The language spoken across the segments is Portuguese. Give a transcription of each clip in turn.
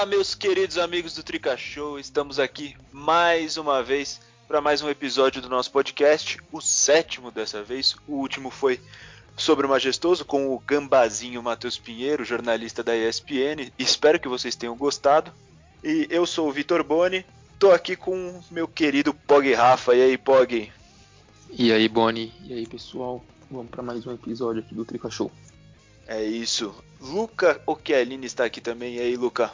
Olá, meus queridos amigos do Trica Show, estamos aqui mais uma vez para mais um episódio do nosso podcast, o sétimo dessa vez. O último foi sobre o Majestoso com o gambazinho Matheus Pinheiro, jornalista da ESPN. Espero que vocês tenham gostado. E eu sou o Vitor Boni, tô aqui com meu querido Pog Rafa. E aí, Pog? E aí, Boni? E aí, pessoal? Vamos para mais um episódio aqui do Trica Show. É isso. Luca Occhialini está aqui também. E aí, Luca?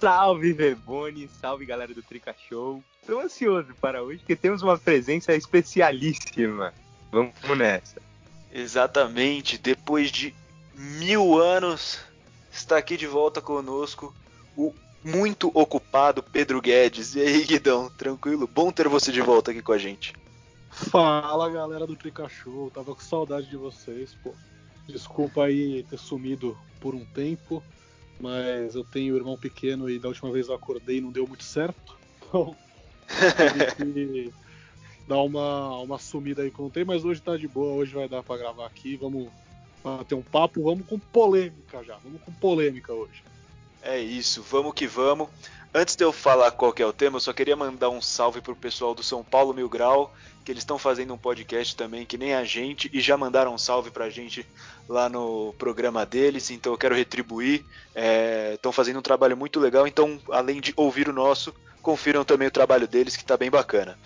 Salve, Verbone. Salve, galera do Trica Show. Estou ansioso para hoje, porque temos uma presença especialíssima. Vamos nessa. Exatamente. Depois de mil anos, está aqui de volta conosco o muito ocupado Pedro Guedes. E aí, Guidão? Tranquilo? Bom ter você de volta aqui com a gente. Fala, galera do Trica Show. Tava com saudade de vocês, pô. Desculpa aí ter sumido por um tempo, mas eu tenho irmão pequeno e da última vez eu acordei e não deu muito certo. Então, tive que dar uma, uma sumida aí quando tem, mas hoje tá de boa, hoje vai dar para gravar aqui. Vamos ter um papo, vamos com polêmica já, vamos com polêmica hoje. É isso, vamos que vamos. Antes de eu falar qual é o tema, eu só queria mandar um salve pro pessoal do São Paulo Mil Grau, que eles estão fazendo um podcast também, que nem a gente, e já mandaram um salve pra gente lá no programa deles, então eu quero retribuir. Estão é, fazendo um trabalho muito legal, então além de ouvir o nosso, confiram também o trabalho deles, que está bem bacana.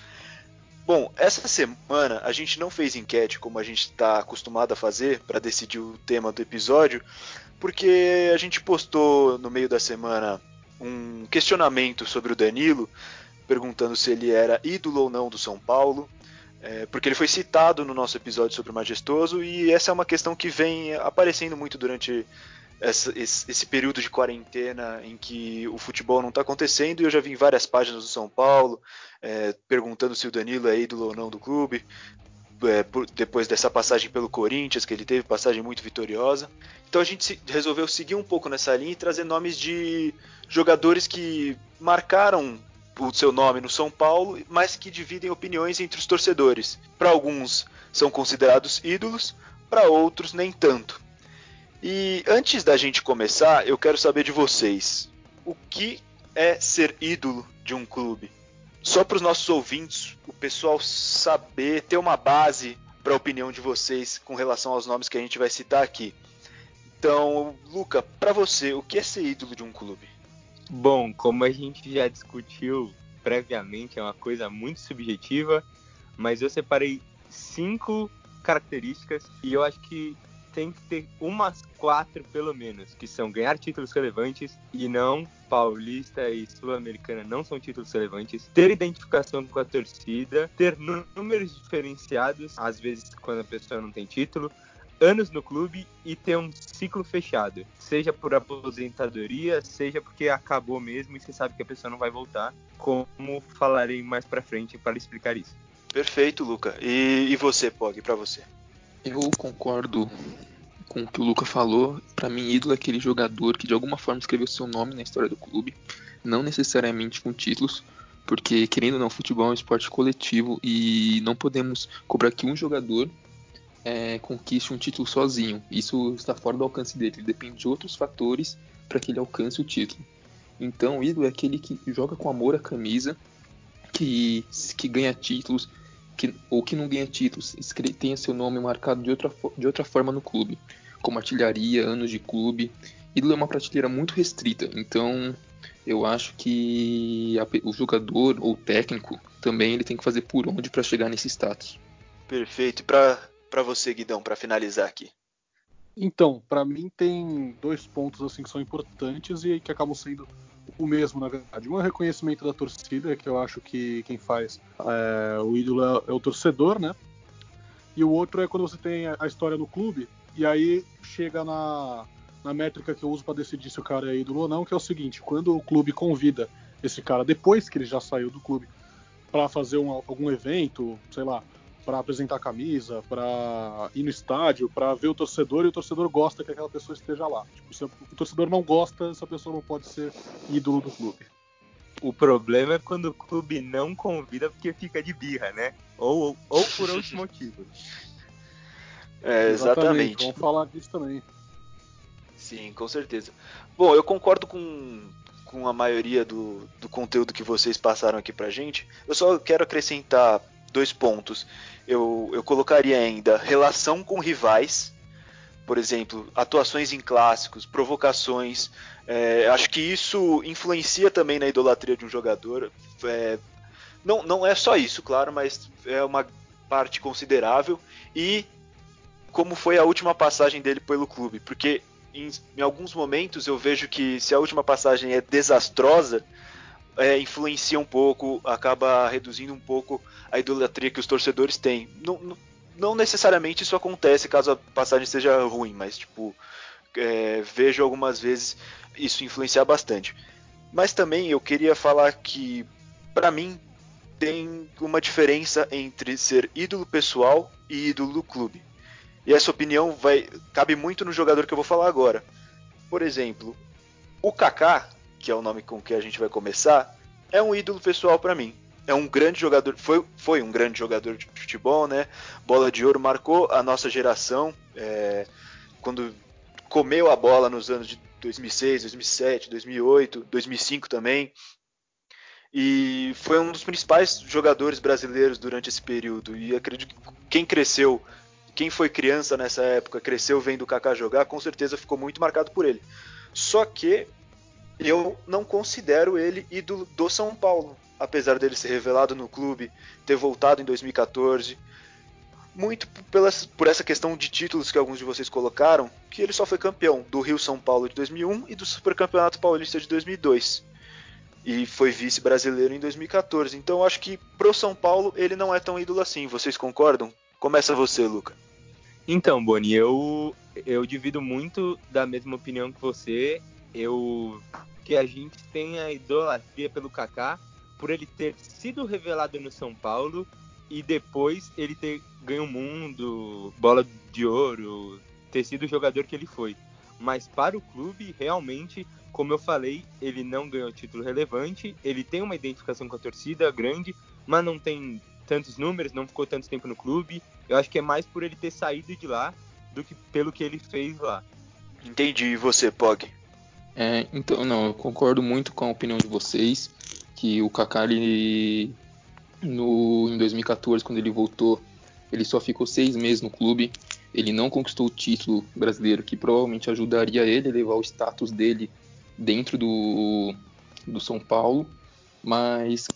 Bom, essa semana a gente não fez enquete como a gente está acostumado a fazer para decidir o tema do episódio, porque a gente postou no meio da semana um questionamento sobre o Danilo, perguntando se ele era ídolo ou não do São Paulo, é, porque ele foi citado no nosso episódio sobre o Majestoso, e essa é uma questão que vem aparecendo muito durante essa, esse, esse, período de quarentena em que o futebol não está acontecendo, e eu já vi em várias páginas do São Paulo é, perguntando se o Danilo é ídolo ou não do clube, é, depois dessa passagem pelo Corinthians, que ele teve, passagem muito vitoriosa. Então a gente resolveu seguir um pouco nessa linha e trazer nomes de jogadores que marcaram o seu nome no São Paulo, mas que dividem opiniões entre os torcedores. Para alguns são considerados ídolos, para outros nem tanto. E antes da gente começar, eu quero saber de vocês: o que é ser ídolo de um clube? só para os nossos ouvintes, o pessoal saber, ter uma base para a opinião de vocês com relação aos nomes que a gente vai citar aqui. Então, Luca, para você, o que é ser ídolo de um clube? Bom, como a gente já discutiu previamente, é uma coisa muito subjetiva, mas eu separei cinco características e eu acho que tem que ter umas quatro pelo menos, que são ganhar títulos relevantes e não paulista e sul-americana não são títulos relevantes, ter identificação com a torcida, ter números diferenciados, às vezes quando a pessoa não tem título, anos no clube e ter um ciclo fechado, seja por aposentadoria, seja porque acabou mesmo e você sabe que a pessoa não vai voltar, como falarei mais para frente para explicar isso. Perfeito, Luca. E, e você, Pog, para você? Eu concordo com o que o Luca falou. Para mim, ídolo é aquele jogador que de alguma forma escreveu seu nome na história do clube, não necessariamente com títulos, porque querendo ou não, futebol é um esporte coletivo e não podemos cobrar que um jogador é, conquiste um título sozinho. Isso está fora do alcance dele. Ele depende de outros fatores para que ele alcance o título. Então, o ídolo é aquele que joga com amor a camisa, que, que ganha títulos, que, ou que não ganha títulos, tenha seu nome marcado de outra, de outra forma no clube, como artilharia, anos de clube. Ídolo é uma prateleira muito restrita, então eu acho que a, o jogador ou técnico também ele tem que fazer por onde para chegar nesse status. Perfeito. E para você, Guidão, para finalizar aqui? Então, para mim tem dois pontos assim que são importantes e que acabam sendo o mesmo, na verdade. Um é o reconhecimento da torcida, que eu acho que quem faz é, o ídolo é, é, o torcedor, né? E o outro é quando você tem a história no clube, e aí chega na, na métrica que eu uso para decidir se o cara é ídolo ou não, que é o seguinte: quando o clube convida esse cara, depois que ele já saiu do clube, para fazer um, algum evento, sei lá, para apresentar a camisa, para ir no estádio, para ver o torcedor e o torcedor gosta que aquela pessoa esteja lá. Tipo, se o torcedor não gosta, essa pessoa não pode ser ídolo do clube. O problema é quando o clube não convida porque fica de birra, né? Ou, ou por outros motivos. É, exatamente. exatamente. Vamos falar disso também. Sim, com certeza. Bom, eu concordo com com a maioria do, do conteúdo que vocês passaram aqui pra gente. Eu só quero acrescentar dois pontos. Eu, eu colocaria ainda relação com rivais, por exemplo, atuações em clássicos, provocações. É, acho que isso influencia também na idolatria de um jogador. É, não, não é só isso, claro, mas é uma parte considerável. E como foi a última passagem dele pelo clube, porque em, em alguns momentos eu vejo que se a última passagem é desastrosa, é, influencia um pouco, acaba reduzindo um pouco a idolatria que os torcedores têm. Não, não, não necessariamente isso acontece caso a passagem seja ruim, mas tipo é, vejo algumas vezes isso influenciar bastante. Mas também eu queria falar que para mim tem uma diferença entre ser ídolo pessoal e ídolo do clube. E essa opinião vai cabe muito no jogador que eu vou falar agora. Por exemplo, o Kaká, que é o nome com que a gente vai começar, é um ídolo pessoal para mim. É um grande jogador, foi, foi um grande jogador de futebol, né? Bola de ouro marcou a nossa geração. É, quando comeu a bola nos anos de 2006, 2007, 2008, 2005 também. E foi um dos principais jogadores brasileiros durante esse período. E acredito que quem cresceu quem foi criança nessa época, cresceu vendo o Kaká jogar, com certeza ficou muito marcado por ele. Só que eu não considero ele ídolo do São Paulo, apesar dele ser revelado no clube, ter voltado em 2014. Muito pelas, por essa questão de títulos que alguns de vocês colocaram, que ele só foi campeão do Rio São Paulo de 2001 e do Supercampeonato Paulista de 2002. E foi vice-brasileiro em 2014. Então acho que pro São Paulo ele não é tão ídolo assim. Vocês concordam? Começa você, Luca. Então, Boni, eu, eu divido muito da mesma opinião que você. Eu que a gente tem a idolatria pelo Kaká por ele ter sido revelado no São Paulo e depois ele ter ganho o mundo, bola de ouro, ter sido o jogador que ele foi. Mas para o clube, realmente, como eu falei, ele não ganhou título relevante, ele tem uma identificação com a torcida grande, mas não tem tantos números, não ficou tanto tempo no clube. Eu acho que é mais por ele ter saído de lá do que pelo que ele fez lá. Entendi. E você, Pog? É, então, não, eu concordo muito com a opinião de vocês, que o Kaká, ele, no, em 2014, quando ele voltou, ele só ficou seis meses no clube, ele não conquistou o título brasileiro, que provavelmente ajudaria ele a levar o status dele dentro do, do São Paulo, mas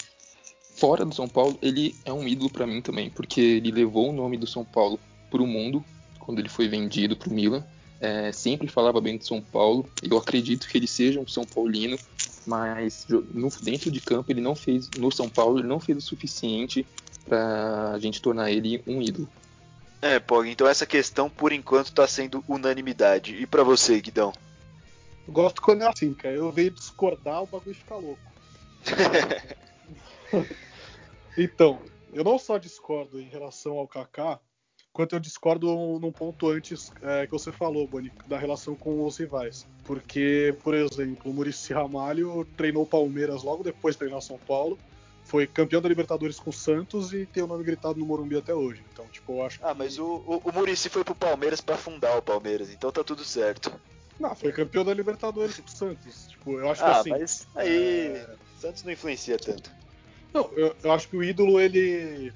fora do São Paulo, ele é um ídolo para mim também, porque ele levou o nome do São Paulo para o mundo quando ele foi vendido para o Milan. É, sempre falava bem de São Paulo. Eu acredito que ele seja um São Paulino, mas no, dentro de campo ele não fez no São Paulo, ele não fez o suficiente para a gente tornar ele um ídolo. É, Pog, então essa questão por enquanto está sendo unanimidade. E para você, Guidão? Eu gosto quando é assim, cara. Eu venho discordar, o bagulho fica louco. Então, eu não só discordo em relação ao Kaká, quanto eu discordo num ponto antes é, que você falou, Boni, da relação com os rivais. Porque, por exemplo, o Murici Ramalho treinou o Palmeiras logo depois de treinar São Paulo, foi campeão da Libertadores com o Santos e tem o nome gritado no Morumbi até hoje. Então, tipo, eu acho Ah, que... mas o, o, o Murici foi pro Palmeiras para fundar o Palmeiras, então tá tudo certo. Não, foi campeão da Libertadores com o Santos. Tipo, eu acho ah, que assim. mas aí. É... Santos não influencia tanto. Não, eu, eu, acho que o ídolo ele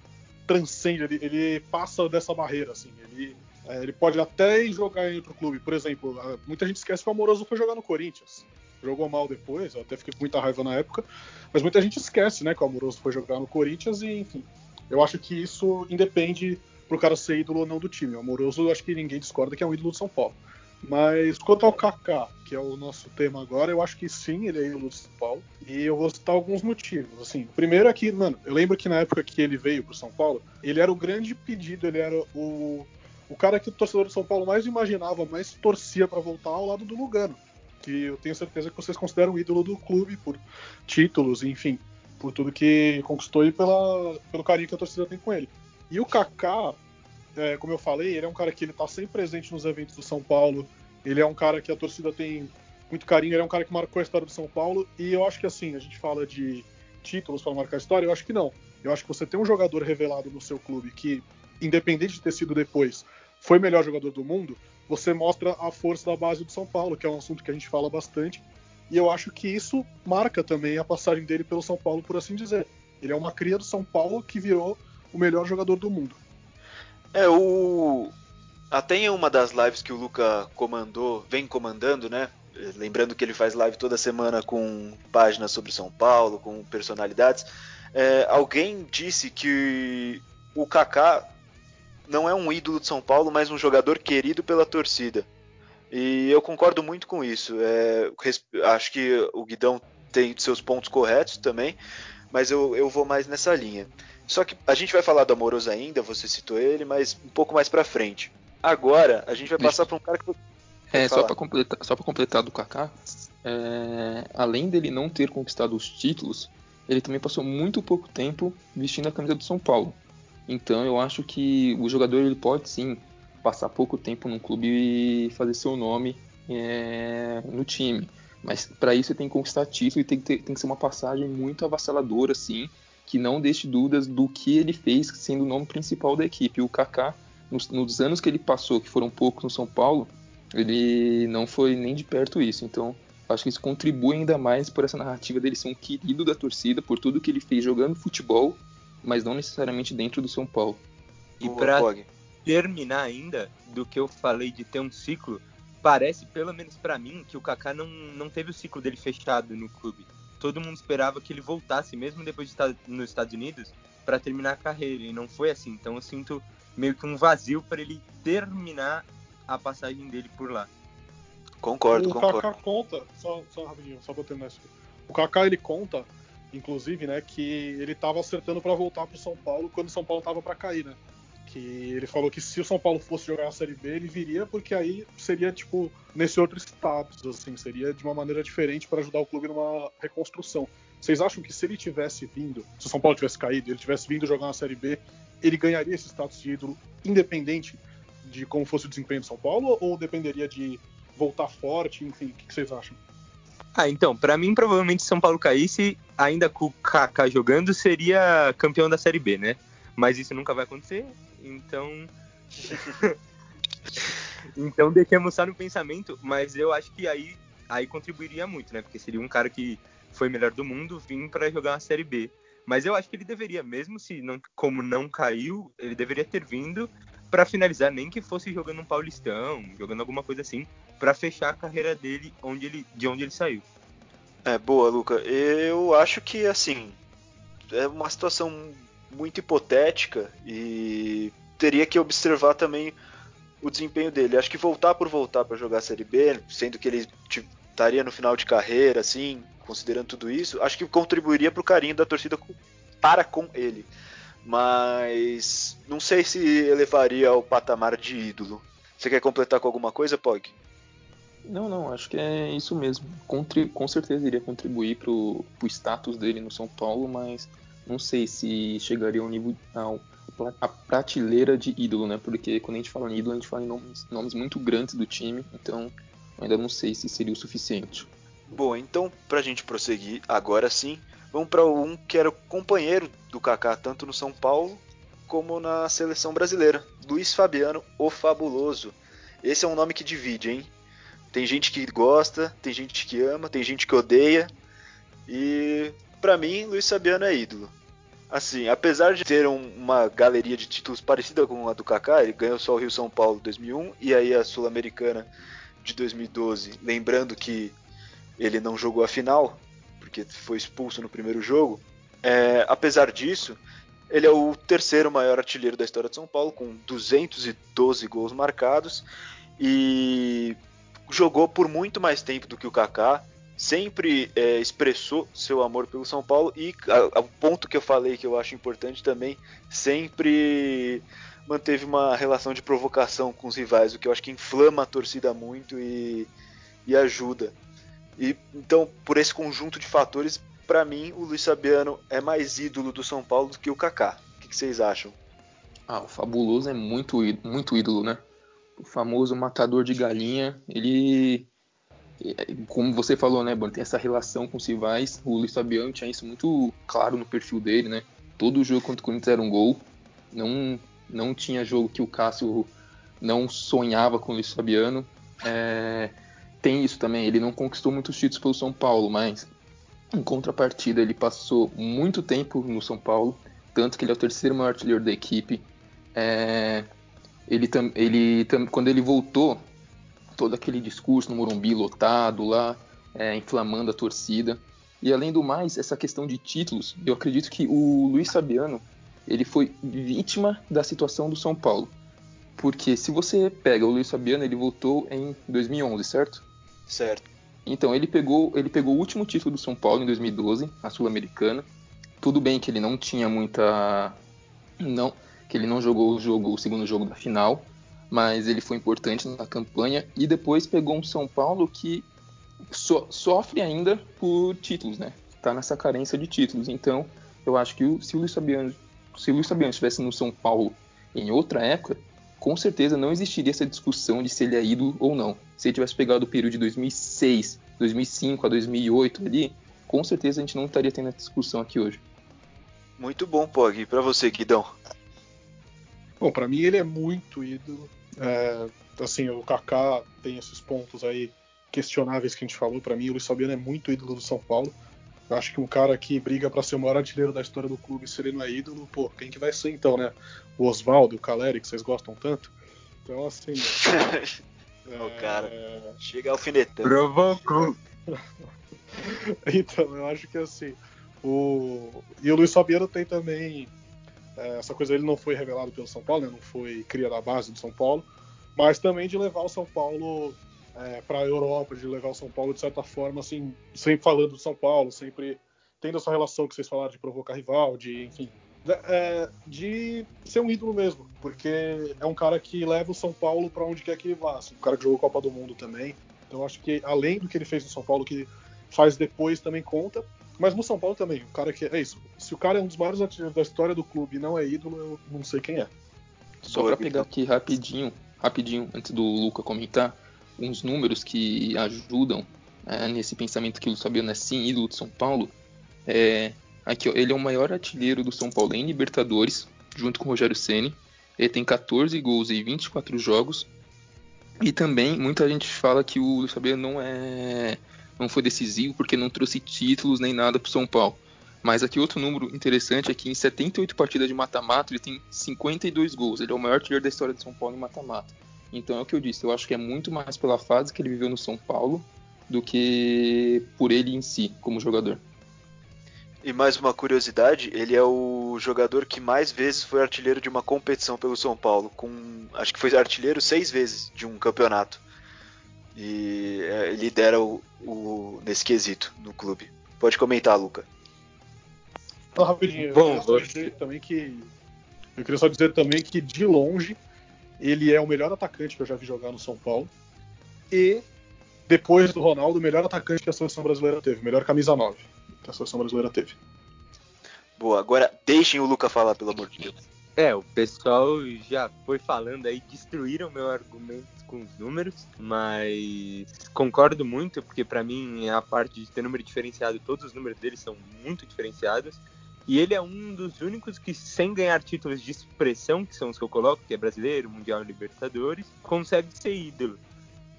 transcende, ele, ele passa dessa barreira, assim. Ele, é, ele pode até jogar em outro clube. Por exemplo, muita gente esquece que o Amoroso foi jogar no Corinthians. Jogou mal depois, eu até fiquei com muita raiva na época. Mas muita gente esquece, né, que o Amoroso foi jogar no Corinthians e, enfim. Eu acho que isso independe pro cara ser ídolo ou não do time. O Amoroso, eu acho que ninguém discorda que é um ídolo do São Paulo. Mas quanto ao Kaká, que é o nosso tema agora, eu acho que sim, ele é ídolo de São Paulo. E eu vou citar alguns motivos. Assim, o primeiro é que, mano, eu lembro que na época que ele veio pro São Paulo, ele era o grande pedido, ele era o, o cara que o torcedor de São Paulo mais imaginava, mais torcia para voltar ao lado do Lugano. Que eu tenho certeza que vocês consideram ídolo do clube por títulos, enfim, por tudo que conquistou e pela, pelo carinho que a torcida tem com ele. E o Kaká, é, como eu falei, ele é um cara que ele tá sempre presente nos eventos do São Paulo. Ele é um cara que a torcida tem muito carinho, ele é um cara que marcou a história do São Paulo. E eu acho que assim, a gente fala de títulos para marcar a história, eu acho que não. Eu acho que você tem um jogador revelado no seu clube que, independente de ter sido depois, foi melhor jogador do mundo, você mostra a força da base do São Paulo, que é um assunto que a gente fala bastante. E eu acho que isso marca também a passagem dele pelo São Paulo, por assim dizer. Ele é uma cria do São Paulo que virou o melhor jogador do mundo. É, o. Até em uma das lives que o Luca comandou, vem comandando, né? Lembrando que ele faz live toda semana com páginas sobre São Paulo, com personalidades. É, alguém disse que o Kaká não é um ídolo de São Paulo, mas um jogador querido pela torcida. E eu concordo muito com isso. É, acho que o Guidão tem seus pontos corretos também, mas eu, eu vou mais nessa linha. Só que a gente vai falar do Amoroso ainda, você citou ele, mas um pouco mais pra frente. Agora, a gente vai passar para um cara que. É, só para completar, só pra completar do Kaká, é, além dele não ter conquistado os títulos, ele também passou muito pouco tempo vestindo a camisa do São Paulo. Então eu acho que o jogador ele pode sim passar pouco tempo num clube e fazer seu nome é, no time. Mas para isso ele tem que conquistar título e tem que, ter, tem que ser uma passagem muito avassaladora, assim, que não deixe dúvidas do que ele fez sendo o nome principal da equipe. O Kaká, nos, nos anos que ele passou, que foram poucos no São Paulo, ele não foi nem de perto isso. Então, acho que isso contribui ainda mais por essa narrativa dele ser um querido da torcida, por tudo que ele fez jogando futebol, mas não necessariamente dentro do São Paulo. E para terminar ainda do que eu falei de ter um ciclo, parece, pelo menos para mim, que o Kaká não, não teve o ciclo dele fechado no clube. Todo mundo esperava que ele voltasse, mesmo depois de estar nos Estados Unidos, para terminar a carreira. E não foi assim. Então eu sinto meio que um vazio para ele terminar a passagem dele por lá. Concordo, o concordo. O Kaká conta, só, só rapidinho, só pra terminar isso. O Kaká ele conta, inclusive, né, que ele tava acertando para voltar pro São Paulo quando o São Paulo tava para cair, né? Que ele falou que se o São Paulo fosse jogar a Série B, ele viria porque aí seria tipo nesse outro status, assim, seria de uma maneira diferente para ajudar o clube numa reconstrução. Vocês acham que se ele tivesse vindo, se o São Paulo tivesse caído, ele tivesse vindo jogar na Série B, ele ganharia esse status de ídolo independente de como fosse o desempenho do São Paulo ou dependeria de voltar forte, enfim, o que vocês acham? Ah, então, para mim, provavelmente se São Paulo caísse, ainda com o Kaká jogando, seria campeão da Série B, né? Mas isso nunca vai acontecer, então. então deixemos só no pensamento, mas eu acho que aí, aí contribuiria muito, né? Porque seria um cara que foi melhor do mundo vir para jogar uma Série B. Mas eu acho que ele deveria, mesmo se não, como não caiu, ele deveria ter vindo para finalizar, nem que fosse jogando um Paulistão, jogando alguma coisa assim, para fechar a carreira dele onde ele, de onde ele saiu. É, boa, Luca. Eu acho que, assim, é uma situação muito hipotética e teria que observar também o desempenho dele. Acho que voltar por voltar para jogar a Série B, sendo que ele estaria no final de carreira, assim, considerando tudo isso, acho que contribuiria para o carinho da torcida para com ele. Mas não sei se elevaria ao patamar de ídolo. Você quer completar com alguma coisa, Pog? Não, não, acho que é isso mesmo. Contri com certeza iria contribuir para o status dele no São Paulo, mas não sei se chegaria ao nível ao, a prateleira de ídolo, né? Porque quando a gente fala em ídolo, a gente fala em nomes, nomes muito grandes do time, então ainda não sei se seria o suficiente. Bom, então pra gente prosseguir agora sim, vamos para um que era companheiro do Kaká tanto no São Paulo como na seleção brasileira, Luiz Fabiano, o Fabuloso. Esse é um nome que divide, hein? Tem gente que gosta, tem gente que ama, tem gente que odeia. E para mim, Luiz Fabiano é ídolo. Assim, apesar de ter um, uma galeria de títulos parecida com a do Kaká, ele ganhou só o Rio São Paulo 2001 e aí a Sul-Americana de 2012. Lembrando que ele não jogou a final, porque foi expulso no primeiro jogo. É, apesar disso, ele é o terceiro maior artilheiro da história de São Paulo, com 212 gols marcados e jogou por muito mais tempo do que o Kaká sempre é, expressou seu amor pelo São Paulo e o ponto que eu falei que eu acho importante também sempre manteve uma relação de provocação com os rivais, o que eu acho que inflama a torcida muito e, e ajuda. E então por esse conjunto de fatores, para mim o Luiz Fabiano é mais ídolo do São Paulo do que o Kaká. O que, que vocês acham? Ah, o Fabuloso é muito muito ídolo, né? O famoso matador de galinha, ele como você falou, né, Bruno, tem essa relação com os rivais. O Luiz Fabiano tinha isso muito claro no perfil dele, né? Todo jogo contra o Corinthians era um gol. Não, não tinha jogo que o Cássio não sonhava com o Luiz Fabiano. É, tem isso também. Ele não conquistou muitos títulos pelo São Paulo, mas em contrapartida ele passou muito tempo no São Paulo, tanto que ele é o terceiro maior artilheiro da equipe. É, ele, ele, quando ele voltou, todo aquele discurso no Morumbi lotado lá, é, inflamando a torcida. E além do mais, essa questão de títulos, eu acredito que o Luiz Fabiano ele foi vítima da situação do São Paulo. Porque se você pega o Luiz Fabiano, ele voltou em 2011, certo? Certo. Então, ele pegou, ele pegou o último título do São Paulo em 2012, a Sul-Americana. Tudo bem que ele não tinha muita não, que ele não jogou o jogo, o segundo jogo da final, mas ele foi importante na campanha e depois pegou um São Paulo que so, sofre ainda por títulos, né? Tá nessa carência de títulos. Então, eu acho que o, se o Luiz Fabiano, se o Luiz Fabiano estivesse no São Paulo em outra época, com certeza não existiria essa discussão de se ele é ídolo ou não. Se ele tivesse pegado o período de 2006, 2005 a 2008 ali, com certeza a gente não estaria tendo essa discussão aqui hoje. Muito bom, Pog. E para você, Guidão? Bom, para mim ele é muito ídolo. É, assim, o Kaká tem esses pontos aí questionáveis que a gente falou. Para mim, o Luiz Fabiano é muito ídolo do São Paulo. Eu acho que um cara que briga para ser o maior artilheiro da história do clube, se ele não é ídolo, pô, quem que vai ser então, né? O Oswaldo, o Caleri, que vocês gostam tanto. Então, assim. é... O cara chega alfinetando. Provocou. então, eu acho que assim. O... E o Luiz Fabiano tem também. É, essa coisa ele não foi revelado pelo São Paulo, né? não foi cria da base do São Paulo, mas também de levar o São Paulo é, para a Europa, de levar o São Paulo de certa forma, assim, sempre falando do São Paulo, sempre tendo essa relação que vocês falaram de provocar rival, de, enfim, é, de ser um ídolo mesmo, porque é um cara que leva o São Paulo para onde quer que ele vá, assim, um cara que jogou Copa do Mundo também. Então acho que além do que ele fez no São Paulo, que faz depois também conta. Mas no São Paulo também, o cara que é isso. Se o cara é um dos maiores artilheiros da história do clube e não é ídolo, eu não sei quem é. Só para pegar aqui rapidinho, rapidinho antes do Luca comentar, uns números que ajudam é, nesse pensamento que o Fabiano é sim ídolo de São Paulo. É, aqui, ó, ele é o maior artilheiro do São Paulo em Libertadores, junto com o Rogério Ceni. Ele tem 14 gols em 24 jogos. E também muita gente fala que o Fabiano não é não foi decisivo porque não trouxe títulos nem nada para o São Paulo. Mas aqui outro número interessante é que em 78 partidas de mata-mata ele tem 52 gols. Ele é o maior artilheiro da história de São Paulo em mata-mata. Então é o que eu disse, eu acho que é muito mais pela fase que ele viveu no São Paulo do que por ele em si, como jogador. E mais uma curiosidade, ele é o jogador que mais vezes foi artilheiro de uma competição pelo São Paulo, com acho que foi artilheiro seis vezes de um campeonato. E é, lidera o, o, nesse quesito no clube. Pode comentar, Luca. Não, rapidinho. Bom, eu queria, você... também que, eu queria só dizer também que de longe ele é o melhor atacante que eu já vi jogar no São Paulo. E, depois do Ronaldo, o melhor atacante que a seleção brasileira teve. Melhor camisa 9 que a seleção brasileira teve. Boa, agora deixem o Luca falar, pelo amor de Deus. É, o pessoal já foi falando aí, destruíram meu argumento com os números, mas concordo muito, porque para mim a parte de ter número diferenciado, todos os números dele são muito diferenciados. E ele é um dos únicos que, sem ganhar títulos de expressão, que são os que eu coloco, que é brasileiro, mundial Libertadores, consegue ser ídolo.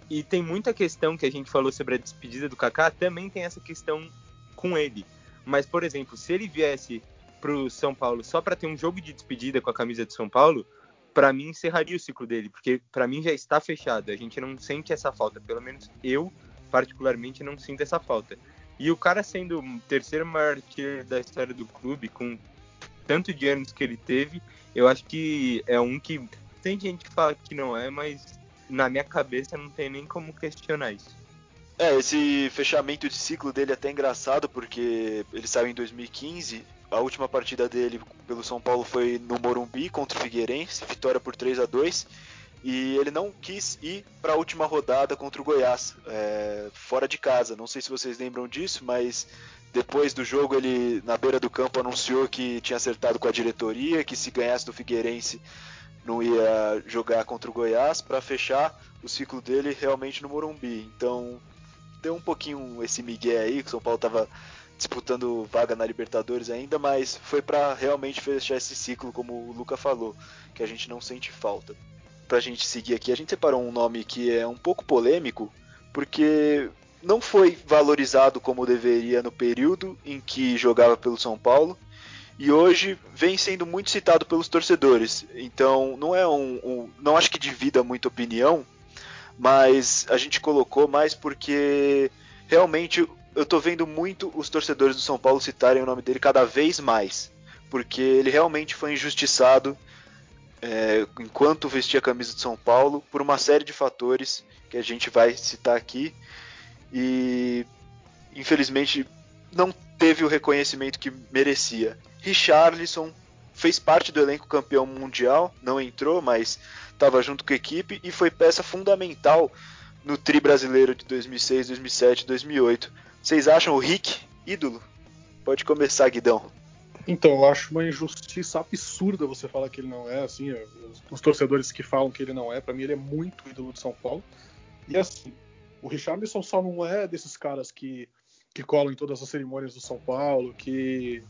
E tem muita questão que a gente falou sobre a despedida do Kaká, também tem essa questão com ele. Mas, por exemplo, se ele viesse pro São Paulo só para ter um jogo de despedida com a camisa de São Paulo, para mim encerraria o ciclo dele, porque para mim já está fechado. A gente não sente essa falta, pelo menos eu particularmente não sinto essa falta. E o cara sendo o terceiro maior artilheiro da história do clube, com tanto de anos que ele teve, eu acho que é um que tem gente que fala que não é, mas na minha cabeça não tem nem como questionar isso. É, esse fechamento de ciclo dele é até engraçado, porque ele saiu em 2015, a última partida dele pelo São Paulo foi no Morumbi contra o Figueirense, vitória por 3 a 2 e ele não quis ir para a última rodada contra o Goiás, é, fora de casa. Não sei se vocês lembram disso, mas depois do jogo ele na beira do campo anunciou que tinha acertado com a diretoria, que se ganhasse do Figueirense não ia jogar contra o Goiás para fechar o ciclo dele realmente no Morumbi. Então deu um pouquinho esse migué aí, que o São Paulo estava disputando vaga na Libertadores ainda, mas foi para realmente fechar esse ciclo, como o Luca falou, que a gente não sente falta pra gente seguir aqui, a gente separou um nome que é um pouco polêmico, porque não foi valorizado como deveria no período em que jogava pelo São Paulo e hoje vem sendo muito citado pelos torcedores. Então não é um, um não acho que divida muita opinião, mas a gente colocou mais porque realmente eu tô vendo muito os torcedores do São Paulo citarem o nome dele cada vez mais, porque ele realmente foi injustiçado é, enquanto vestia a camisa de São Paulo por uma série de fatores que a gente vai citar aqui e infelizmente não teve o reconhecimento que merecia. Richarlison fez parte do elenco campeão mundial, não entrou, mas estava junto com a equipe e foi peça fundamental no tri brasileiro de 2006, 2007, 2008. Vocês acham o Rick ídolo? Pode começar, Guidão. Então, eu acho uma injustiça absurda você falar que ele não é, assim, os, os torcedores que falam que ele não é, para mim ele é muito ídolo de São Paulo. E assim, o Richarlison só não é desses caras que, que colam em todas as cerimônias do São Paulo, que,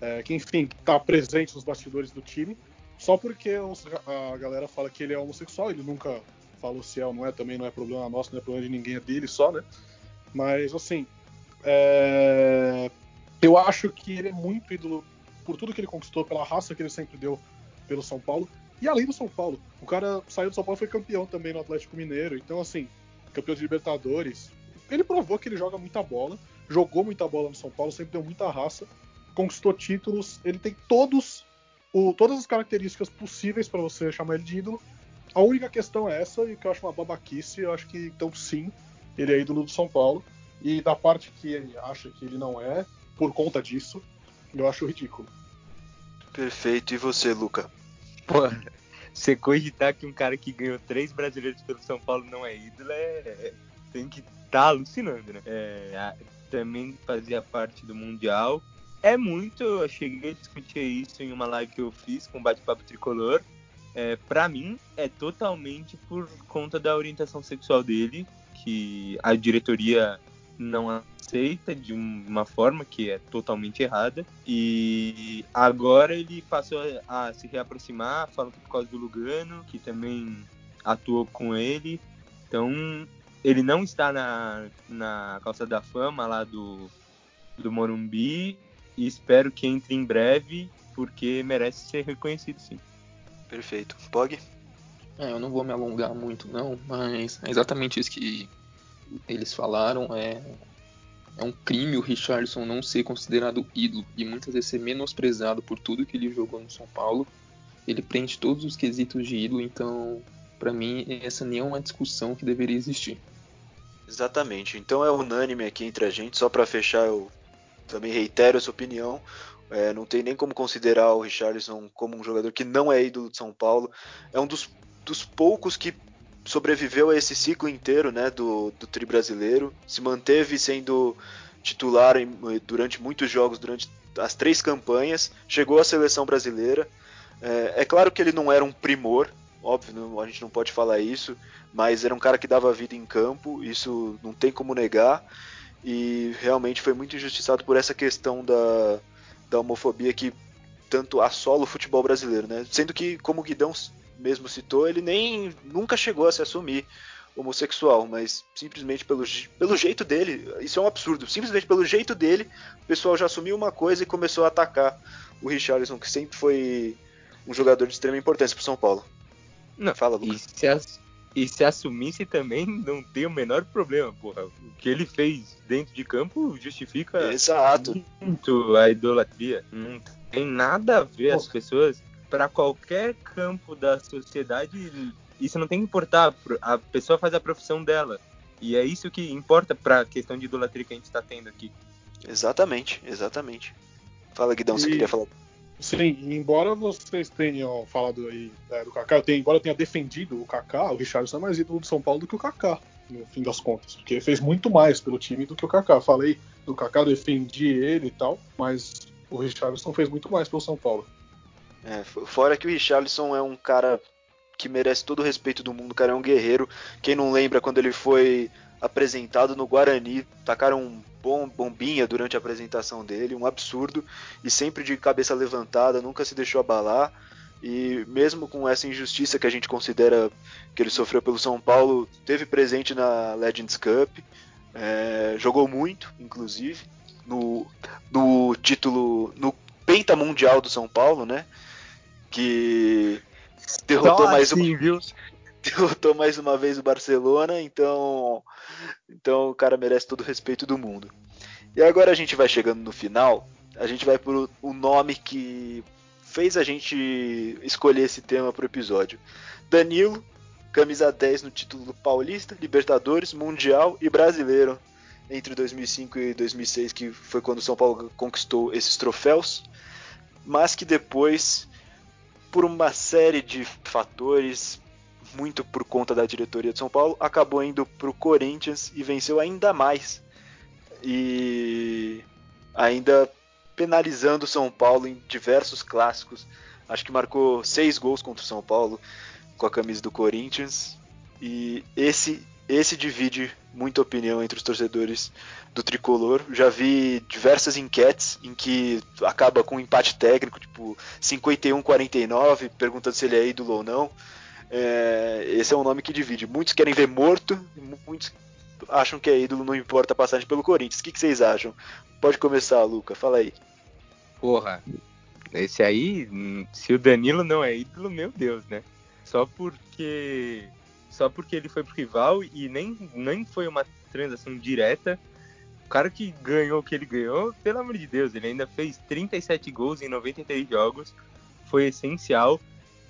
é, que enfim, tá presente nos bastidores do time, só porque os, a galera fala que ele é homossexual, ele nunca falou se é ou não é, também não é problema nosso, não é problema de ninguém, é dele só, né? Mas, assim, é, eu acho que ele é muito ídolo por tudo que ele conquistou, pela raça que ele sempre deu pelo São Paulo. E além do São Paulo, o cara saiu do São Paulo e foi campeão também no Atlético Mineiro. Então, assim, campeão de Libertadores. Ele provou que ele joga muita bola, jogou muita bola no São Paulo, sempre deu muita raça, conquistou títulos. Ele tem todos o, todas as características possíveis para você chamar ele de ídolo. A única questão é essa, e que eu acho uma babaquice. Eu acho que, então, sim, ele é ídolo do São Paulo. E da parte que ele acha que ele não é, por conta disso, eu acho ridículo. Perfeito. E você, Luca? Pô, você cogitar que um cara que ganhou três brasileiros pelo São Paulo não é ídolo, é, é tem que estar tá alucinando, né? É, também fazia parte do Mundial. É muito, eu cheguei a discutir isso em uma live que eu fiz com o Bate-Papo Tricolor. É, para mim, é totalmente por conta da orientação sexual dele, que a diretoria não aceita de uma forma que é totalmente errada. E agora ele passou a se reaproximar, falando que por causa do Lugano, que também atuou com ele. Então, ele não está na, na calça da fama lá do, do Morumbi. E espero que entre em breve, porque merece ser reconhecido sim. Perfeito. Pog? É, eu não vou me alongar muito não, mas é exatamente isso que eles falaram, é, é um crime o Richardson não ser considerado ídolo e muitas vezes ser menosprezado por tudo que ele jogou no São Paulo. Ele prende todos os quesitos de ídolo, então, para mim, essa nem é uma discussão que deveria existir. Exatamente. Então é unânime aqui entre a gente. Só para fechar, eu também reitero essa opinião. É, não tem nem como considerar o Richardson como um jogador que não é ídolo de São Paulo. É um dos, dos poucos que sobreviveu a esse ciclo inteiro né, do, do tri brasileiro, se manteve sendo titular em, durante muitos jogos, durante as três campanhas, chegou à seleção brasileira. É, é claro que ele não era um primor, óbvio, a gente não pode falar isso, mas era um cara que dava vida em campo, isso não tem como negar, e realmente foi muito injustiçado por essa questão da, da homofobia que tanto assola o futebol brasileiro, né? Sendo que, como o Guidão mesmo citou, ele nem nunca chegou a se assumir homossexual, mas simplesmente pelo, pelo jeito dele, isso é um absurdo, simplesmente pelo jeito dele, o pessoal já assumiu uma coisa e começou a atacar o Richarlison, que sempre foi um jogador de extrema importância para São Paulo. Não, Fala, Lucas. E se, as, e se assumisse também, não tem o menor problema, porra. O que ele fez dentro de campo justifica Exato. muito a idolatria. Não tem nada a ver as pessoas para qualquer campo da sociedade, isso não tem que importar. A pessoa faz a profissão dela. E é isso que importa para a questão de idolatria que a gente está tendo aqui. Exatamente, exatamente. Fala, Guidão, e, você queria falar. Sim, embora vocês tenham falado aí né, do Kaká, eu tenho, embora eu tenha defendido o Kaká, o Richardson é mais ídolo do São Paulo do que o Kaká, no fim das contas, porque ele fez muito mais pelo time do que o Kaká. Falei do Kaká, defendi ele e tal, mas o Richardson fez muito mais pelo São Paulo. É, fora que o Richarlison é um cara que merece todo o respeito do mundo, o cara é um guerreiro. Quem não lembra quando ele foi apresentado no Guarani, tacaram um bom bombinha durante a apresentação dele, um absurdo, e sempre de cabeça levantada, nunca se deixou abalar. E mesmo com essa injustiça que a gente considera que ele sofreu pelo São Paulo, teve presente na Legends Cup, é, jogou muito, inclusive, no, no título, no Penta Mundial do São Paulo, né? Que derrotou Só mais assim, uma, viu? derrotou mais uma vez o Barcelona, então, então o cara merece todo o respeito do mundo. E agora a gente vai chegando no final, a gente vai por o nome que fez a gente escolher esse tema para o episódio. Danilo, camisa 10 no título paulista, Libertadores, Mundial e Brasileiro entre 2005 e 2006, que foi quando o São Paulo conquistou esses troféus, mas que depois, por uma série de fatores, muito por conta da diretoria de São Paulo, acabou indo para o Corinthians e venceu ainda mais. E ainda penalizando o São Paulo em diversos clássicos. Acho que marcou seis gols contra o São Paulo com a camisa do Corinthians. E esse esse divide muita opinião entre os torcedores do tricolor. Já vi diversas enquetes em que acaba com um empate técnico, tipo 51-49, perguntando se ele é ídolo ou não. É, esse é um nome que divide. Muitos querem ver morto, muitos acham que é ídolo, não importa a passagem pelo Corinthians. O que, que vocês acham? Pode começar, Luca, fala aí. Porra, esse aí, se o Danilo não é ídolo, meu Deus, né? Só porque só porque ele foi pro rival e nem, nem foi uma transação direta. O cara que ganhou o que ele ganhou, pelo amor de Deus, ele ainda fez 37 gols em 93 jogos, foi essencial.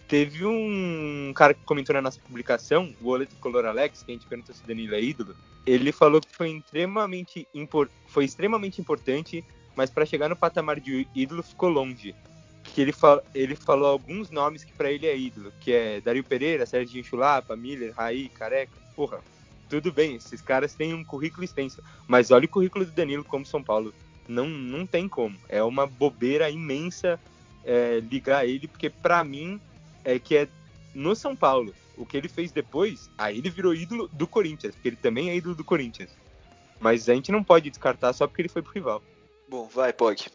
Teve um cara que comentou na nossa publicação, o Oleto Color Alex, que a gente perguntou se Danilo é ídolo. Ele falou que foi extremamente, foi extremamente importante, mas para chegar no patamar de ídolo ficou longe que ele, ele falou alguns nomes que para ele é ídolo, que é Dario Pereira, Sérgio Chulapa, Miller, Raí, Careca. Porra, tudo bem, esses caras têm um currículo extenso, mas olha o currículo do Danilo como São Paulo. Não, não tem como. É uma bobeira imensa é, ligar ele, porque para mim é que é no São Paulo. O que ele fez depois, aí ele virou ídolo do Corinthians, porque ele também é ídolo do Corinthians. Mas a gente não pode descartar só porque ele foi pro rival. Bom, vai, Pog.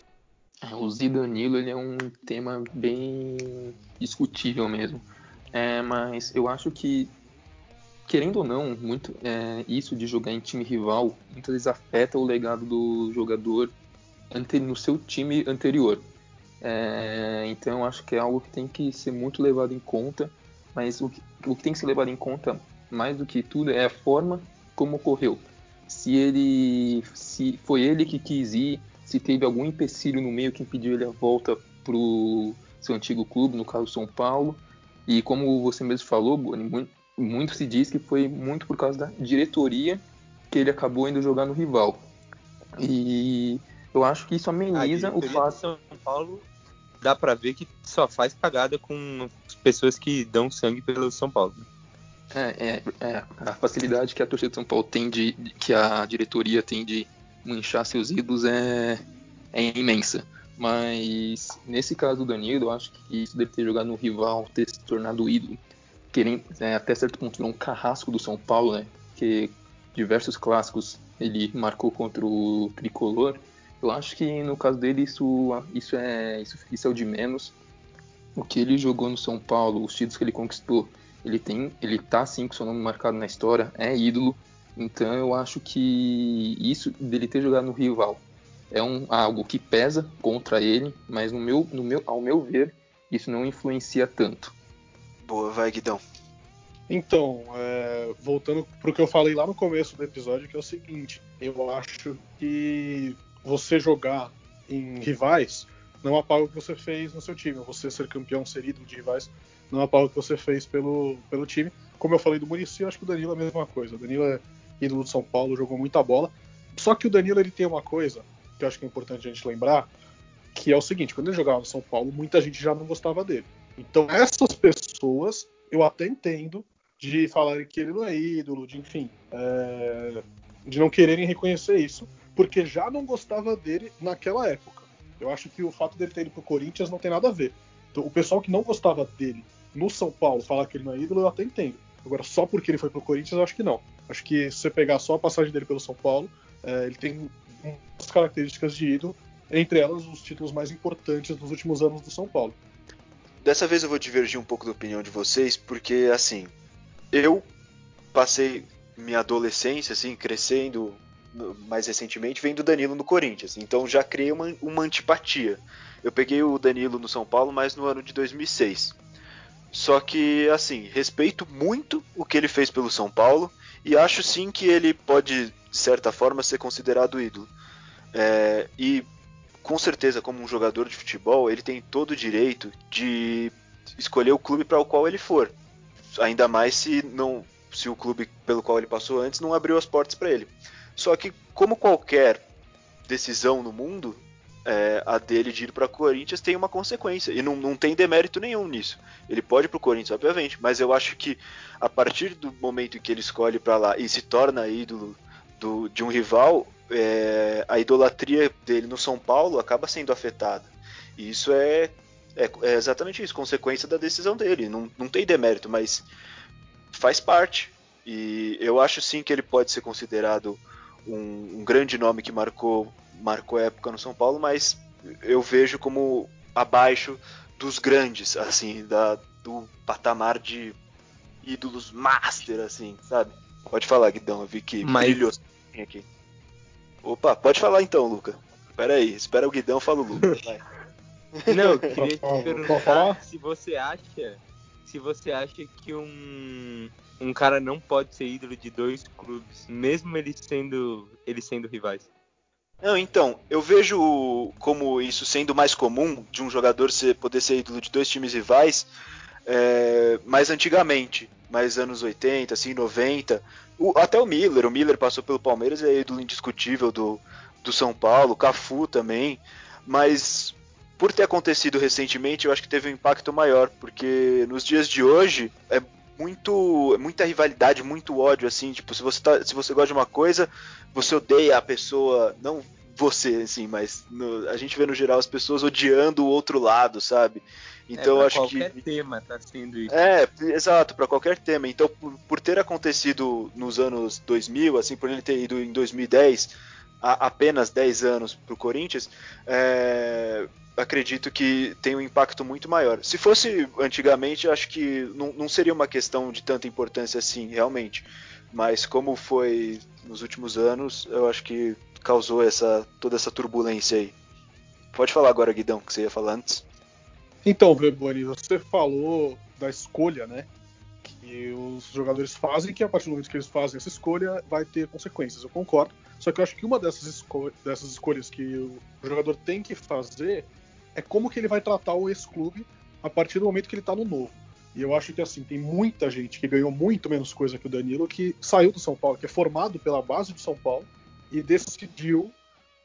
É, o Zidanilo ele é um tema bem discutível mesmo. É, mas eu acho que, querendo ou não, muito é, isso de jogar em time rival muitas vezes afeta o legado do jogador no seu time anterior. É, então eu acho que é algo que tem que ser muito levado em conta, mas o que, o que tem que ser levado em conta mais do que tudo é a forma como ocorreu. Se ele, se foi ele que quis ir se teve algum empecilho no meio que impediu ele a volta para o seu antigo clube, no caso São Paulo. E como você mesmo falou, Boni, muito, muito, se diz que foi muito por causa da diretoria que ele acabou indo jogar no rival. E eu acho que isso ameniza o fato. São Paulo dá para ver que só faz cagada com pessoas que dão sangue pelo São Paulo. É, é, é, a facilidade que a torcida de São Paulo tem de, que a diretoria tem de manchar seus ídolos é, é imensa. Mas nesse caso do Danilo, eu acho que isso deve ter jogado no rival, ter se tornado ídolo. Querendo, é, até certo ponto virou um carrasco do São Paulo, né? Que diversos clássicos ele marcou contra o tricolor. Eu acho que no caso dele isso, isso, é, isso, isso é o de menos. O que ele jogou no São Paulo, os títulos que ele conquistou, ele tem, ele tá sim com seu nome marcado na história, é ídolo. Então eu acho que isso dele ter jogado no rival é um, algo que pesa contra ele, mas no meu, no meu, ao meu ver, isso não influencia tanto. Boa, vai Guidão. Então, é, voltando para o que eu falei lá no começo do episódio, que é o seguinte: eu acho que você jogar em rivais não apaga o que você fez no seu time. Você ser campeão, ser ídolo de rivais, não apaga o que você fez pelo, pelo time. Como eu falei do Murici, eu acho que o Danilo é a mesma coisa. O Danilo é ídolo de São Paulo, jogou muita bola. Só que o Danilo ele tem uma coisa que eu acho que é importante a gente lembrar, que é o seguinte: quando ele jogava no São Paulo, muita gente já não gostava dele. Então essas pessoas, eu até entendo de falarem que ele não é ídolo, de enfim, é, de não quererem reconhecer isso, porque já não gostava dele naquela época. Eu acho que o fato dele ter ido pro Corinthians não tem nada a ver. Então, o pessoal que não gostava dele no São Paulo falar que ele não é ídolo, eu até entendo. Agora, só porque ele foi pro Corinthians, eu acho que não. Acho que se você pegar só a passagem dele pelo São Paulo, é, ele tem muitas características de ídolo, entre elas os títulos mais importantes dos últimos anos do São Paulo. dessa vez eu vou divergir um pouco da opinião de vocês, porque assim, eu passei minha adolescência, assim, crescendo mais recentemente, vendo o Danilo no Corinthians. Então já criei uma, uma antipatia. Eu peguei o Danilo no São Paulo, mas no ano de 2006. Só que, assim, respeito muito o que ele fez pelo São Paulo e acho sim que ele pode, de certa forma, ser considerado ídolo. É, e com certeza, como um jogador de futebol, ele tem todo o direito de escolher o clube para o qual ele for. Ainda mais se não se o clube pelo qual ele passou antes não abriu as portas para ele. Só que, como qualquer decisão no mundo, é, a dele de ir para Corinthians tem uma consequência e não, não tem demérito nenhum nisso. Ele pode ir para o Corinthians, obviamente, mas eu acho que a partir do momento em que ele escolhe para lá e se torna ídolo do, de um rival, é, a idolatria dele no São Paulo acaba sendo afetada. E isso é, é, é, exatamente isso, consequência da decisão dele. Não, não tem demérito, mas faz parte. E eu acho sim que ele pode ser considerado um, um grande nome que marcou, marcou época no São Paulo, mas eu vejo como abaixo dos grandes, assim, da, do patamar de ídolos master, assim, sabe? Pode falar, Guidão, eu vi que mas... brilhou aqui. Opa, pode falar então, Luca. Espera aí, espera o Guidão, fala o Luca. Vai. Não, eu queria te perguntar se você acha, se você acha que um, um cara não pode ser ídolo de dois clubes, mesmo eles sendo, eles sendo rivais. Não, então, eu vejo como isso sendo mais comum de um jogador ser, poder ser ídolo de dois times rivais é, mais antigamente, mais anos 80, assim, 90, o, até o Miller, o Miller passou pelo Palmeiras e é ídolo indiscutível do, do São Paulo, Cafu também, mas por ter acontecido recentemente, eu acho que teve um impacto maior, porque nos dias de hoje é muito muita rivalidade, muito ódio assim, tipo, se você tá, se você gosta de uma coisa, você odeia a pessoa, não você assim, mas no, a gente vê no geral as pessoas odiando o outro lado, sabe? Então é, acho que qualquer tema tá sendo isso. É, exato, para qualquer tema. Então, por, por, ter acontecido nos anos 2000, assim, por ele ter ido em 2010, a, apenas 10 anos pro Corinthians, é, acredito que tem um impacto muito maior. Se fosse antigamente, acho que não, não seria uma questão de tanta importância assim, realmente. Mas como foi nos últimos anos, eu acho que causou essa toda essa turbulência aí. Pode falar agora, Guidão, que você ia falar antes. Então, Boni, você falou da escolha, né? Que os jogadores fazem, que a partir do momento que eles fazem essa escolha, vai ter consequências. Eu concordo. Só que eu acho que uma dessas, dessas escolhas que o jogador tem que fazer é como que ele vai tratar o ex-clube a partir do momento que ele está no novo. E eu acho que assim, tem muita gente que ganhou muito menos coisa que o Danilo, que saiu do São Paulo, que é formado pela base do São Paulo e decidiu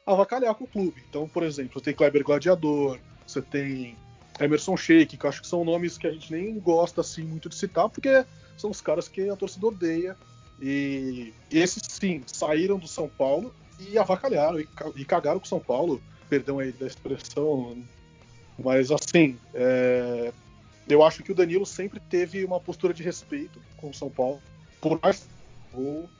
avacalhar com o clube. Então, por exemplo, você tem Kleber Gladiador, você tem Emerson Sheik, que eu acho que são nomes que a gente nem gosta assim muito de citar, porque são os caras que a torcida odeia. E esses sim saíram do São Paulo e avacalharam e cagaram com o São Paulo. Perdão aí da expressão, mas assim, é... eu acho que o Danilo sempre teve uma postura de respeito com o São Paulo. Por mais,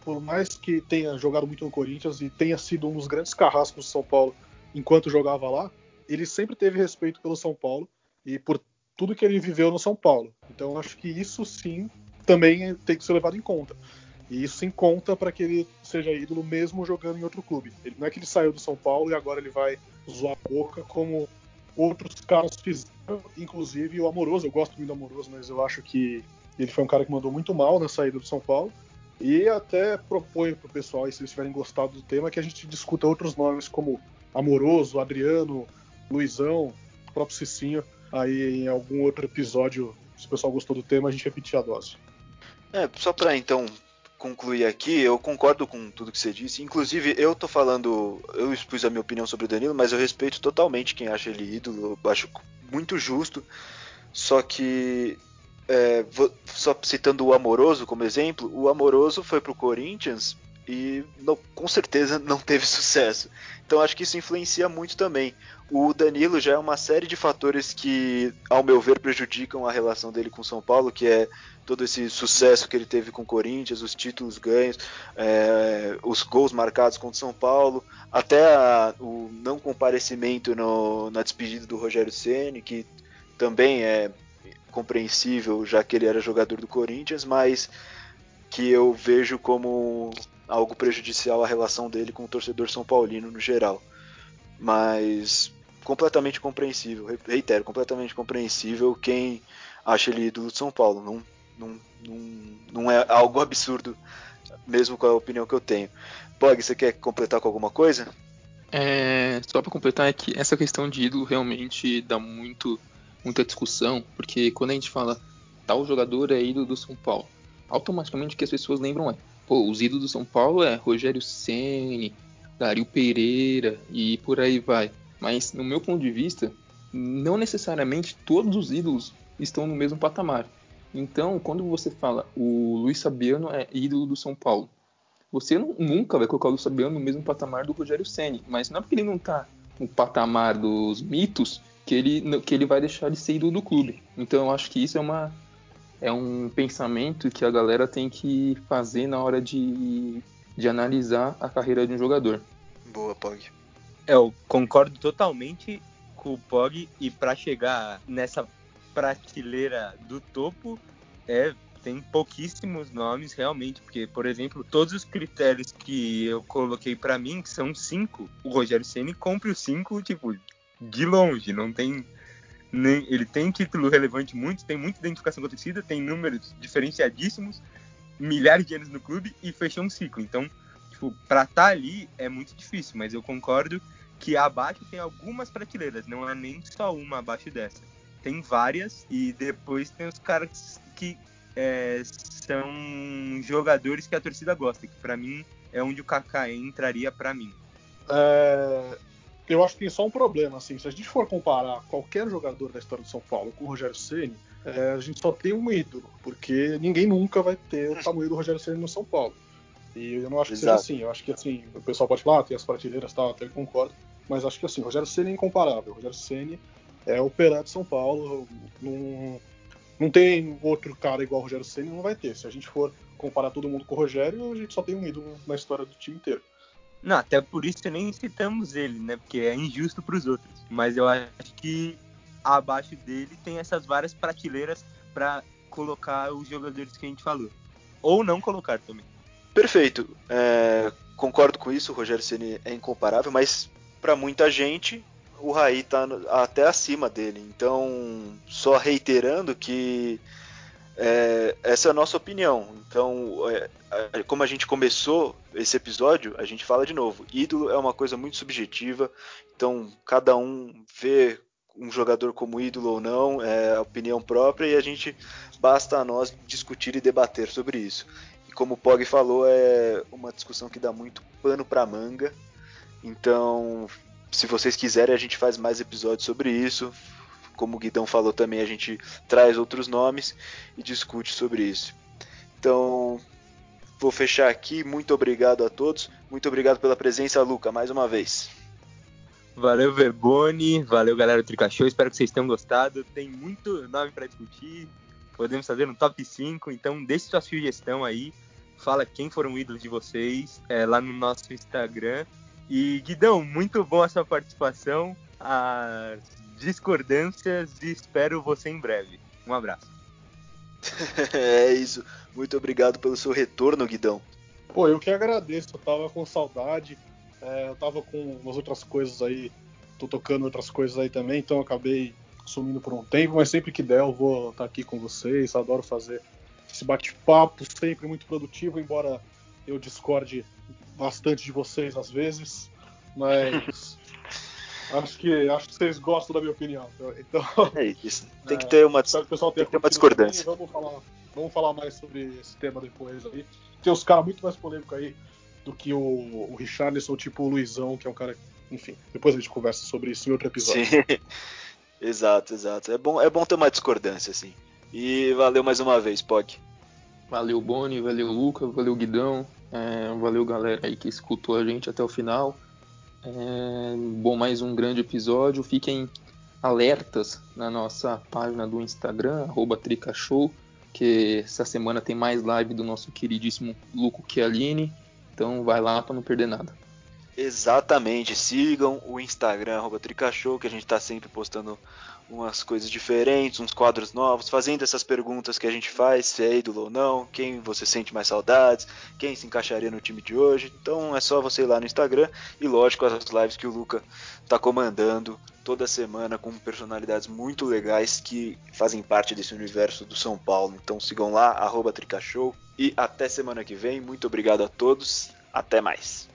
por mais que tenha jogado muito no Corinthians e tenha sido um dos grandes carrascos do São Paulo enquanto jogava lá, ele sempre teve respeito pelo São Paulo e por tudo que ele viveu no São Paulo. Então acho que isso sim também tem que ser levado em conta. E isso sim conta para que ele seja ídolo mesmo jogando em outro clube. Ele, não é que ele saiu do São Paulo e agora ele vai zoar a boca como outros caras fizeram, inclusive o Amoroso. Eu gosto muito do Amoroso, mas eu acho que ele foi um cara que mandou muito mal na saída do São Paulo. E até proponho pro pessoal, se eles tiverem gostado do tema, que a gente discuta outros nomes como Amoroso, Adriano, Luizão, o próprio Cicinho aí em algum outro episódio, se o pessoal gostou do tema, a gente repetir a dose. É, só para então concluir aqui, eu concordo com tudo que você disse. Inclusive, eu tô falando, eu expus a minha opinião sobre o Danilo, mas eu respeito totalmente quem acha ele ídolo, eu acho muito justo. Só que, é, vou, só citando o Amoroso como exemplo, o Amoroso foi pro Corinthians e não, com certeza não teve sucesso. Então acho que isso influencia muito também. O Danilo já é uma série de fatores que, ao meu ver, prejudicam a relação dele com São Paulo, que é todo esse sucesso que ele teve com o Corinthians, os títulos ganhos, é, os gols marcados contra São Paulo, até a, o não comparecimento no, na despedida do Rogério Ceni, que também é compreensível, já que ele era jogador do Corinthians, mas que eu vejo como algo prejudicial à relação dele com o torcedor são paulino no geral. Mas completamente compreensível, reitero, completamente compreensível quem acha ele ídolo de São Paulo. Não, não, não, não é algo absurdo, mesmo com a opinião que eu tenho. Bog, você quer completar com alguma coisa? É, só para completar é que essa questão de ídolo realmente dá muito, muita discussão, porque quando a gente fala tal jogador é ídolo do São Paulo, automaticamente o que as pessoas lembram é, pô, os ídolos do São Paulo é Rogério Ceni, Dario Pereira e por aí vai. Mas no meu ponto de vista, não necessariamente todos os ídolos estão no mesmo patamar. Então, quando você fala o Luiz Fabiano é ídolo do São Paulo, você nunca vai colocar o Luiz Fabiano no mesmo patamar do Rogério Ceni, mas não é porque ele não está no patamar dos mitos que ele, que ele vai deixar de ser ídolo do clube. Então eu acho que isso é uma é um pensamento que a galera tem que fazer na hora de, de analisar a carreira de um jogador. Boa, Pog. É, eu concordo totalmente com o Pog e para chegar nessa prateleira do topo é tem pouquíssimos nomes realmente, porque, por exemplo, todos os critérios que eu coloquei para mim, que são cinco, o Rogério Ceni cumpre os cinco, tipo, de longe, não tem nem, ele tem título relevante muito, tem muita identificação com a torcida, tem números diferenciadíssimos, milhares de anos no clube e fechou um ciclo. Então, tipo, pra estar tá ali é muito difícil, mas eu concordo que abaixo tem algumas prateleiras, não é nem só uma abaixo dessa. Tem várias e depois tem os caras que é, são jogadores que a torcida gosta, que para mim é onde o Kaká entraria para mim. É, eu acho que tem só um problema, assim, se a gente for comparar qualquer jogador da história do São Paulo com o Rogério Ceni, é, a gente só tem um ídolo, porque ninguém nunca vai ter o tamanho do Rogério Ceni no São Paulo. E eu não acho que Exato. seja assim. Eu acho que assim, o pessoal pode falar, ah, tem as prateleiras, tal, até concordo, mas acho que assim, o Rogério Ceni é incomparável. O Rogério Ceni é o Peré de São Paulo, não, não tem outro cara igual o Rogério Ceni, não vai ter. Se a gente for comparar todo mundo com o Rogério, a gente só tem um ídolo na história do time inteiro. Não, até por isso nem citamos ele, né? Porque é injusto para os outros. Mas eu acho que abaixo dele tem essas várias prateleiras para colocar os jogadores que a gente falou. Ou não colocar também. Perfeito. É, concordo com isso, o Rogério Ceni é incomparável, mas para muita gente o Raí está até acima dele. Então, só reiterando que é, essa é a nossa opinião. Então, é, como a gente começou esse episódio, a gente fala de novo. Ídolo é uma coisa muito subjetiva. Então, cada um vê um jogador como ídolo ou não, é a opinião própria e a gente basta a nós discutir e debater sobre isso. E como o Pog falou, é uma discussão que dá muito pano para manga. Então, se vocês quiserem, a gente faz mais episódios sobre isso como o Guidão falou também, a gente traz outros nomes e discute sobre isso. Então, vou fechar aqui. Muito obrigado a todos. Muito obrigado pela presença, Luca, mais uma vez. Valeu, Verboni. Valeu, galera do Tricachou. Espero que vocês tenham gostado. Tem muito nome para discutir. Podemos fazer um top 5. Então, deixe sua sugestão aí. Fala quem foram ídolos de vocês é, lá no nosso Instagram. E, Guidão, muito bom a sua participação. As discordâncias e espero você em breve. Um abraço. é isso. Muito obrigado pelo seu retorno, Guidão. Pô, eu que agradeço. Eu tava com saudade. É, eu tava com umas outras coisas aí. Tô tocando outras coisas aí também, então acabei sumindo por um tempo, mas sempre que der eu vou estar tá aqui com vocês. Adoro fazer esse bate-papo, sempre muito produtivo, embora eu discorde bastante de vocês às vezes. Mas Acho que, acho que vocês gostam da minha opinião. Então, é isso. Tem que ter uma, tem que ter uma discordância. Vamos falar, vamos falar mais sobre esse tema depois aí. Tem uns caras muito mais polêmicos aí do que o, o Richarlison, tipo o Luizão, que é um cara. Enfim, depois a gente conversa sobre isso em outro episódio. Sim. exato, exato. É bom, é bom ter uma discordância, assim. E valeu mais uma vez, Pog. Valeu, Boni, valeu, Luca, valeu, Guidão. É, valeu, galera aí que escutou a gente até o final. É, bom, mais um grande episódio. Fiquem alertas na nossa página do Instagram, Tricashow, que essa semana tem mais live do nosso queridíssimo Luco Chialini. Então vai lá para não perder nada. Exatamente, sigam o Instagram, Tricashow, que a gente está sempre postando umas coisas diferentes, uns quadros novos, fazendo essas perguntas que a gente faz, se é ídolo ou não, quem você sente mais saudades, quem se encaixaria no time de hoje. Então é só você ir lá no Instagram e lógico as lives que o Luca está comandando toda semana com personalidades muito legais que fazem parte desse universo do São Paulo. Então sigam lá, arroba Tricashow e até semana que vem. Muito obrigado a todos, até mais.